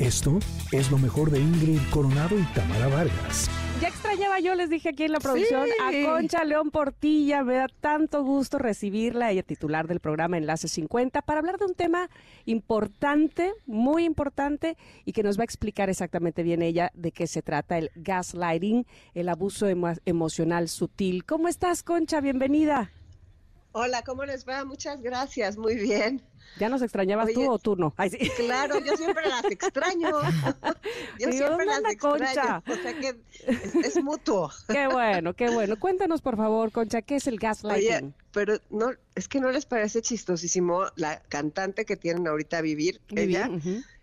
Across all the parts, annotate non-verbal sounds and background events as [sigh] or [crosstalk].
Esto es lo mejor de Ingrid Coronado y Tamara Vargas. Ya extrañaba yo, les dije aquí en la producción, a Concha León Portilla. Me da tanto gusto recibirla, ella titular del programa Enlace 50, para hablar de un tema importante, muy importante, y que nos va a explicar exactamente bien ella de qué se trata, el gaslighting, el abuso emocional sutil. ¿Cómo estás, Concha? Bienvenida. Hola, ¿cómo les va? Muchas gracias, muy bien. ¿Ya nos extrañabas tú o tú no? Claro, yo siempre las extraño. [laughs] Yo siempre las extraño. O sea que es, mutuo. [laughs] Qué bueno, qué bueno. Cuéntanos, por favor, Concha, ¿qué es el gaslighting? pero no, es que no les parece chistosísimo la cantante que tienen ahorita a vivir, ella.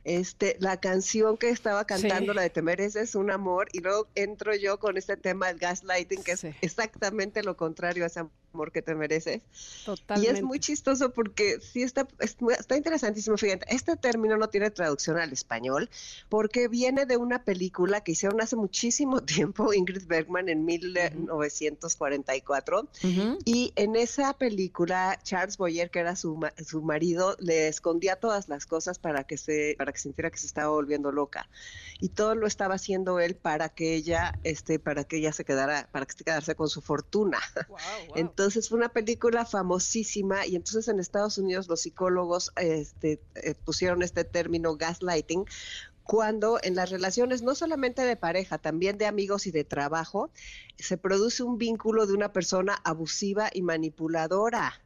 Este, la canción que estaba cantando, la de Te mereces un amor, y luego entro yo con este tema del gaslighting, que es exactamente lo contrario a ese amor que te mereces. Totalmente. Y es muy chistoso porque sí está, está interesantísimo. Fíjate, este término no tiene traducción al español porque viene de una película que hicieron hace muchísimo [laughs] tiempo Ingrid Bergman en 1944. Y en esa película, Charles Boyer, que era su, su marido, le escondía todas las cosas para que se, para sintiera que se estaba volviendo loca. Y todo lo estaba haciendo él para que ella, este, para que ella se quedara, para que se quedase con su fortuna. Entonces [laughs] fue una película famosísima y entonces en Estados Unidos los psicólogos este, eh, pusieron este término gaslighting cuando en las relaciones no solamente de pareja, también de amigos y de trabajo, se produce un vínculo de una persona abusiva y manipuladora.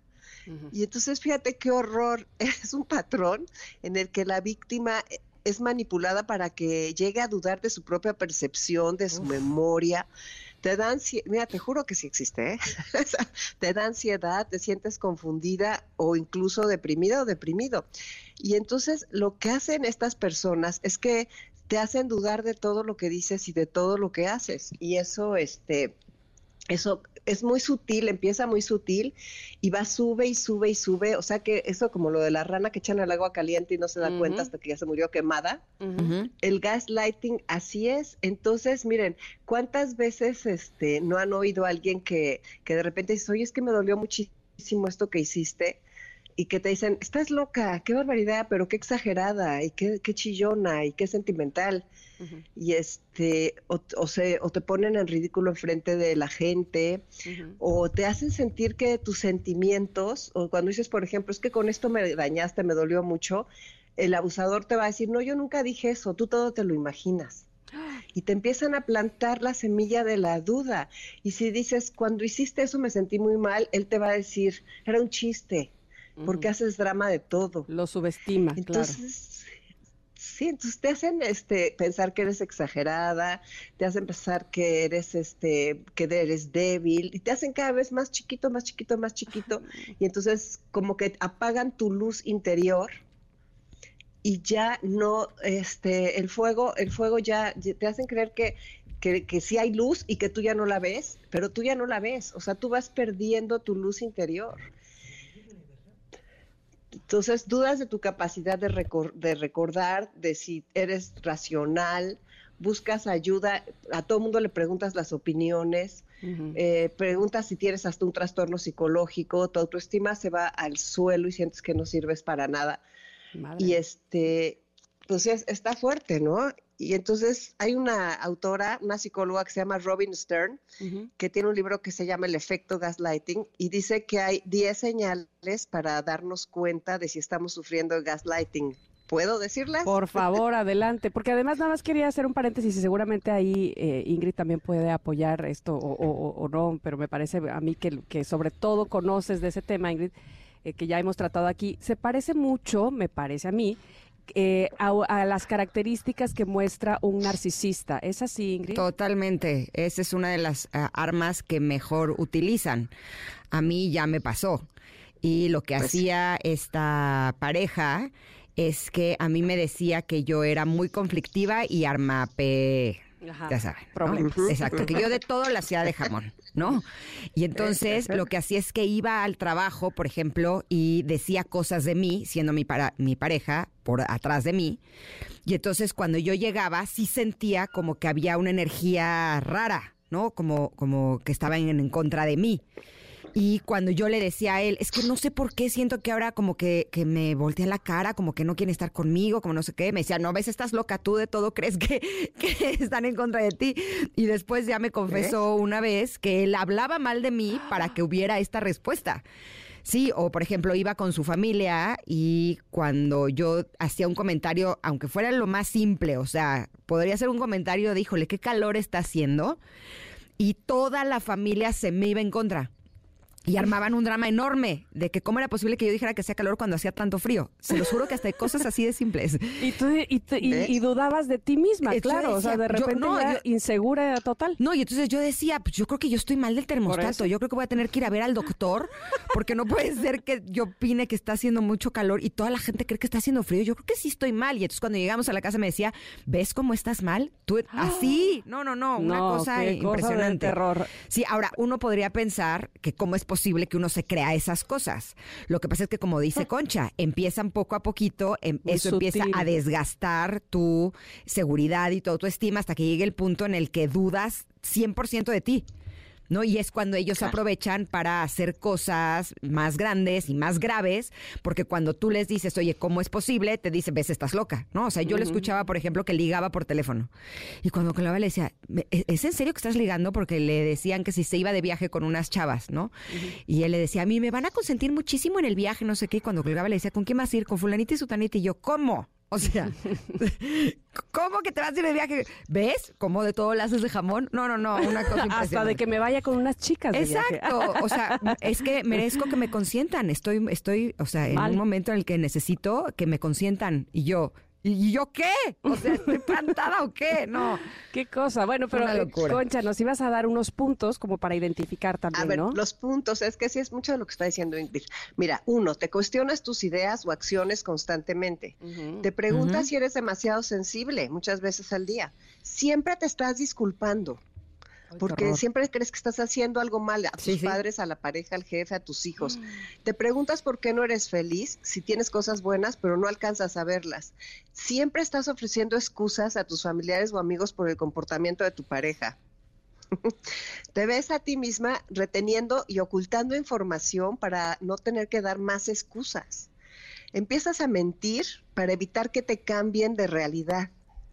Y entonces fíjate qué horror, [laughs] es un patrón en el que la víctima es manipulada para que llegue a dudar de su propia percepción, de su memoria. Te da mira, te juro que sí existe, ¿eh? [laughs] te da ansiedad, te sientes confundida o incluso deprimida o deprimido. Y entonces lo que hacen estas personas es que te hacen dudar de todo lo que dices y de todo lo que haces. Y eso, este, eso es muy sutil, empieza muy sutil y va, sube y sube y sube. O sea que eso como lo de la rana que echan el agua caliente y no se da cuenta hasta que ya se murió quemada. El gaslighting, así es. Entonces, miren, ¿cuántas veces este, no han oído a alguien que, que de repente dice, oye, es que me dolió muchísimo esto que hiciste? Y que te dicen, estás loca, qué barbaridad, pero qué exagerada, y qué, qué chillona, y qué sentimental. Y este, o, se, o te ponen en ridículo enfrente de la gente, o te hacen sentir que tus sentimientos, o cuando dices, por ejemplo, es que con esto me dañaste, me dolió mucho, el abusador te va a decir, no, yo nunca dije eso, tú todo te lo imaginas. [gasps] Y te empiezan a plantar la semilla de la duda. Y si dices, cuando hiciste eso me sentí muy mal, él te va a decir, era un chiste, porque haces drama de todo. Lo subestima. Entonces, sí, entonces te hacen este pensar que eres exagerada, te hacen pensar que eres este, que eres débil, y te hacen cada vez más chiquito, más chiquito, más chiquito, y entonces como que apagan tu luz interior y ya no, este, el fuego, el fuego ya te hacen creer que, que, que sí hay luz y que tú ya no la ves, pero tú ya no la ves, o sea, tú vas perdiendo tu luz interior. Entonces, dudas de tu capacidad de, de recordar, de si eres racional, buscas ayuda, a todo mundo le preguntas las opiniones, eh, preguntas si tienes hasta un trastorno psicológico, tu autoestima se va al suelo y sientes que no sirves para nada. Y este, pues está fuerte, ¿no? Y entonces hay una autora, una psicóloga que se llama Robin Stern, que tiene un libro que se llama El efecto gaslighting y dice que hay 10 señales para darnos cuenta de si estamos sufriendo gaslighting. ¿Puedo decirlas? Por favor, adelante, porque además nada más quería hacer un paréntesis y seguramente ahí eh, Ingrid también puede apoyar esto o, no, pero me parece a mí que, que sobre todo conoces de ese tema, Ingrid, eh, que ya hemos tratado aquí, se parece mucho, me parece a mí, eh, a, las características que muestra un narcisista. ¿Es así, Ingrid? Totalmente. Esa es una de las eh, armas que mejor utilizan. A mí ya me pasó. Y lo que pues hacía esta pareja es que a mí me decía que yo era muy conflictiva y armape ya saben. Exacto, que yo de todo la hacía de jamón, ¿no? Y entonces lo que hacía es que iba al trabajo, por ejemplo, y decía cosas de mí, siendo mi, para, mi pareja, por atrás de mí. Y entonces cuando yo llegaba, sí sentía como que había una energía rara, ¿no? Como, como que estaba en, en contra de mí. Y cuando yo le decía a él, es que no sé por qué siento que ahora como que, que me voltea la cara, como que no quiere estar conmigo, como no sé qué, me decía, no ves, estás loca, tú de todo crees que, [laughs] que están en contra de ti. Y después ya me confesó una vez que él hablaba mal de mí para [gasps] que hubiera esta respuesta. Sí, o por ejemplo iba con su familia y cuando yo hacía un comentario, aunque fuera lo más simple, o sea, podría ser un comentario de, híjole, qué calor está haciendo, y toda la familia se me iba en contra. Y armaban un drama enorme de que cómo era posible que yo dijera que hacía calor cuando hacía tanto frío. Se los juro que hasta hay cosas así de simples. Y tú y, y, dudabas de ti misma, claro. o sea, de repente no, insegura total. No, y entonces yo decía, pues yo creo que yo estoy mal del termostato. Yo creo que voy a tener que ir a ver al doctor porque no puede ser que yo opine que está haciendo mucho calor y toda la gente cree que está haciendo frío. Yo creo que sí estoy mal. Y entonces cuando llegamos a la casa me decía, ¿ves cómo estás mal? Tú así. No, no, no. Una cosa impresionante. terror. Sí, ahora uno podría pensar que cómo es posible que uno se crea esas cosas. Lo que pasa es que, como dice Concha, empiezan poco a poquito, em, eso empieza a desgastar tu seguridad y tu autoestima hasta que llegue el punto en el que dudas 100% de ti. ¿No? Y es cuando ellos aprovechan para hacer cosas más grandes y más graves, porque cuando tú les dices, oye, ¿cómo es posible? Te dice, ves, estás loca, ¿no? O sea, yo le escuchaba, por ejemplo, que ligaba por teléfono. Y cuando le decía, ¿E-, ¿es en serio que estás ligando? Porque le decían que si se iba de viaje con unas chavas, ¿no? Y él le decía, a mí me van a consentir muchísimo en el viaje, no sé qué. Y cuando colgaba le decía, ¿con quién vas a ir? Con fulanita y sutanita. Y yo, ¿cómo? O sea, [laughs] ¿cómo que te vas a ir de viaje? ¿Ves? ¿Cómo de todo lo haces de jamón? No, no, no, una cosa [laughs] Hasta de que me vaya con unas chicas. Exacto. o sea, es que merezco que me consientan. Estoy, estoy, o sea, en un momento en el que necesito que me consientan. Y yo, ¿Y yo qué? O sea, ¿estoy plantada o qué? No. [laughs] Qué cosa. Bueno, pero eh, Concha, nos ibas a dar unos puntos como para identificar también, a ver, ¿no? Los puntos, es que sí es mucho de lo que está diciendo Ingrid. Mira, uno, te cuestionas tus ideas o acciones constantemente. Te preguntas si eres demasiado sensible muchas veces al día. Siempre te estás disculpando porque siempre crees que estás haciendo algo mal a tus padres, a la pareja, al jefe, a tus hijos. Mm. Te preguntas por qué no eres feliz, si tienes cosas buenas, pero no alcanzas a verlas. Siempre estás ofreciendo excusas a tus familiares o amigos por el comportamiento de tu pareja. [laughs] Te ves a ti misma reteniendo y ocultando información para no tener que dar más excusas. Empiezas a mentir para evitar que te cambien de realidad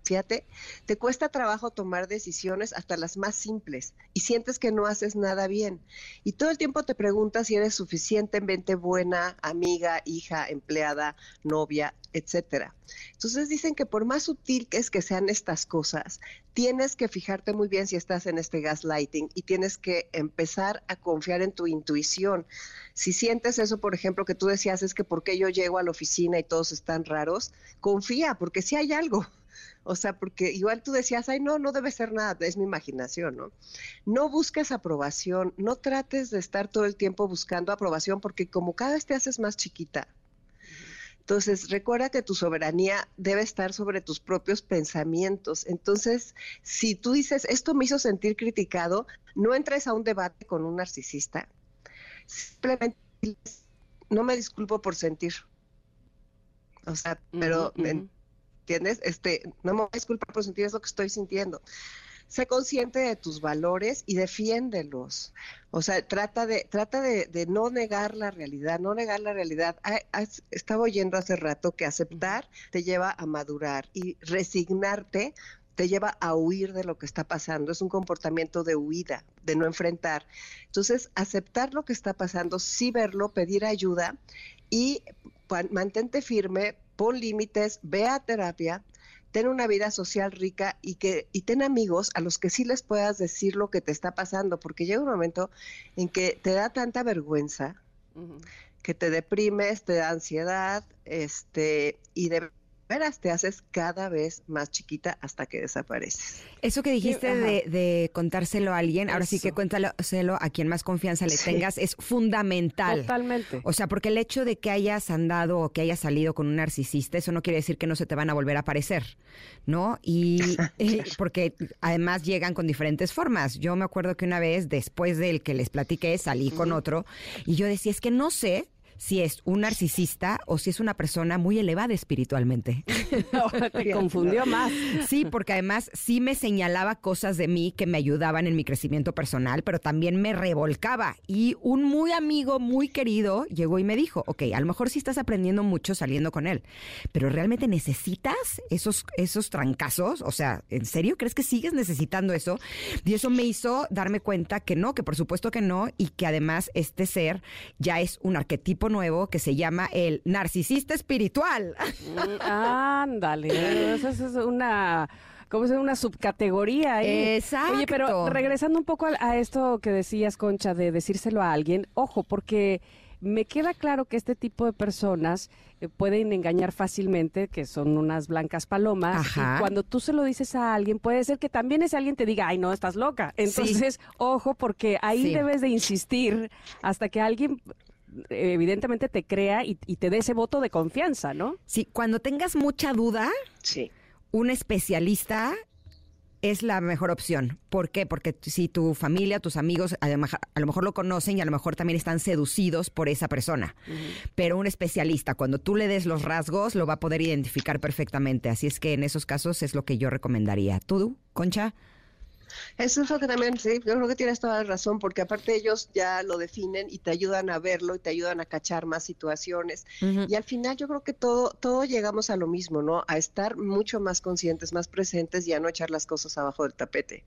Fíjate, te cuesta trabajo tomar decisiones hasta las más simples y sientes que no haces nada bien. Y todo el tiempo te preguntas si eres suficientemente buena amiga, hija, empleada, novia, etcétera. Entonces dicen que por más sutil que es que sean estas cosas, tienes que fijarte muy bien si estás en este gaslighting y tienes que empezar a confiar en tu intuición. Si sientes eso, por ejemplo, que tú decías es que porque yo llego a la oficina y todos están raros, confía, porque si hay algo. O sea, porque igual tú decías, ay, no, no debe ser nada, es mi imaginación, ¿no? No busques aprobación, no trates de estar todo el tiempo buscando aprobación, porque como cada vez te haces más chiquita, entonces, recuerda que tu soberanía debe estar sobre tus propios pensamientos. Entonces, si tú dices, esto me hizo sentir criticado, no entres a un debate con un narcisista. Simplemente no me disculpo por sentir. O sea, pero ¿entiendes? Este, no me disculpa por sentir es lo que estoy sintiendo. Sé consciente de tus valores y defiéndelos. O sea, trata de, trata de, no negar la realidad, no negar la realidad. estaba oyendo hace rato que aceptar te lleva a madurar y resignarte te lleva a huir de lo que está pasando. Es un comportamiento de huida, de no enfrentar. Entonces, aceptar lo que está pasando, sí verlo, pedir ayuda y mantente firme, pon límites, ve a terapia, ten una vida social rica y que y ten amigos a los que sí les puedas decir lo que te está pasando, porque llega un momento en que te da tanta vergüenza que te deprimes, te da ansiedad, este y de veras te haces cada vez más chiquita hasta que desapareces. Eso que dijiste de, contárselo a alguien, ahora sí que cuéntaselo a quien más confianza le tengas, es fundamental. Totalmente. O sea, porque el hecho de que hayas andado o que hayas salido con un narcisista, eso no quiere decir que no se te van a volver a aparecer, ¿no? Y [laughs] porque además llegan con diferentes formas. Yo me acuerdo que una vez, después del que les platiqué, salí con otro y yo decía, es que no sé si es un narcisista o si es una persona muy elevada espiritualmente. [laughs] te confundió más. Sí, porque además sí me señalaba cosas de mí que me ayudaban en mi crecimiento personal, pero también me revolcaba. Y un muy amigo, muy querido, llegó y me dijo, ok, a lo mejor sí estás aprendiendo mucho saliendo con él, pero ¿realmente necesitas esos, esos trancazos? O sea, ¿en serio crees que sigues necesitando eso? Y eso me hizo darme cuenta que no, que por supuesto que no, y que además este ser ya es un arquetipo nuevo que se llama el narcisista espiritual. Mm, ándale, eso es una como es una subcategoría ahí. Exacto. Oye, pero regresando un poco a, a, esto que decías, Concha, de decírselo a alguien, ojo, porque me queda claro que este tipo de personas eh, pueden engañar fácilmente, que son unas blancas palomas. Y cuando tú se lo dices a alguien, puede ser que también ese alguien te diga, ay, no, estás loca. Entonces, ojo, porque ahí debes de insistir hasta que alguien evidentemente te crea y, y, te dé ese voto de confianza, ¿no? Sí, cuando tengas mucha duda, sí. un especialista es la mejor opción. ¿Por qué? Porque si tu familia, tus amigos, además, a lo mejor lo conocen y a lo mejor también están seducidos por esa persona. Pero un especialista, cuando tú le des los rasgos, lo va a poder identificar perfectamente. Así es que en esos casos es lo que yo recomendaría. ¿Tú, Concha? Eso es lo que también, sí, yo creo que tienes toda la razón, porque aparte ellos ya lo definen y te ayudan a verlo y te ayudan a cachar más situaciones. Y al final yo creo que todo, todo llegamos a lo mismo, ¿no? A estar mucho más conscientes, más presentes y a no echar las cosas abajo del tapete.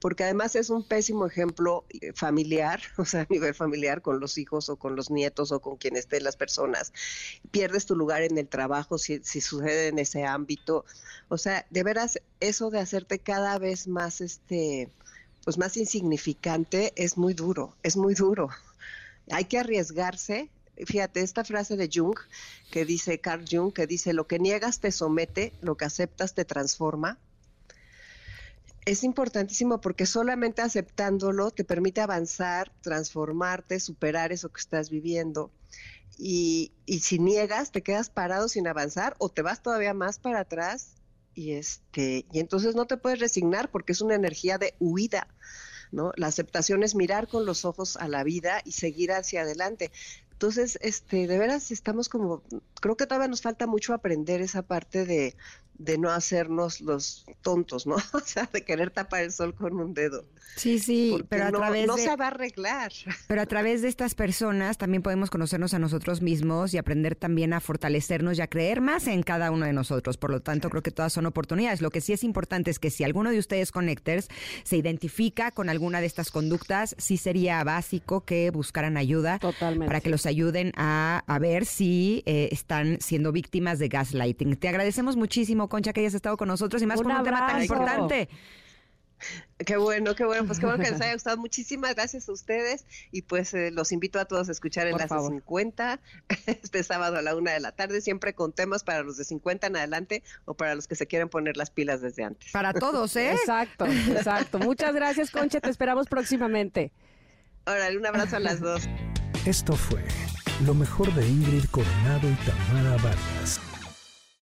Porque además es un pésimo ejemplo eh, familiar, [laughs] o sea, a nivel familiar con los hijos o con los nietos o con quien estén las personas. Pierdes tu lugar en el trabajo si, si sucede en ese ámbito. O sea, de veras, eso de hacerte cada vez más, este, pues más insignificante es muy duro, es muy duro. Hay que arriesgarse. Fíjate, esta frase de Jung, que dice Carl Jung, que dice, lo que niegas te somete, lo que aceptas te transforma. Es importantísimo porque solamente aceptándolo te permite avanzar, transformarte, superar eso que estás viviendo. Y, y si niegas, te quedas parado sin avanzar o te vas todavía más para atrás y este y entonces no te puedes resignar porque es una energía de huida. ¿No? La aceptación es mirar con los ojos a la vida y seguir hacia adelante. Entonces, este, de veras estamos como, creo que todavía nos falta mucho aprender esa parte de, de no hacernos los tontos, ¿no? [laughs] O sea, de querer tapar el sol con un dedo. Sí, sí, pero a no, través no de, se va a arreglar. [laughs] Pero a través de estas personas también podemos conocernos a nosotros mismos y aprender también a fortalecernos y a creer más en cada uno de nosotros. Por lo tanto, creo que todas son oportunidades. Lo que sí es importante es que si alguno de ustedes connectors se identifica con alguna de estas conductas, sí sería básico que buscaran ayuda Totalmente. para que los ayuden a, a ver si eh, están siendo víctimas de gaslighting. Te agradecemos muchísimo, Concha, que hayas estado con nosotros y más Un con un tema tan importante. Qué bueno, qué bueno, pues qué bueno que les [laughs] haya gustado. Muchísimas gracias a ustedes y pues eh, los invito a todos a escuchar Por Enlace favor. 50 [laughs] este sábado a la una de la tarde, siempre con temas para los de 50 en adelante o para los que se quieren poner las pilas desde antes. Para todos, ¿eh? Exacto, exacto. Muchas gracias, Concha. Te esperamos próximamente. Órale, un abrazo a las dos. [laughs] Esto fue lo mejor de Ingrid Coronado y Tamara Vargas.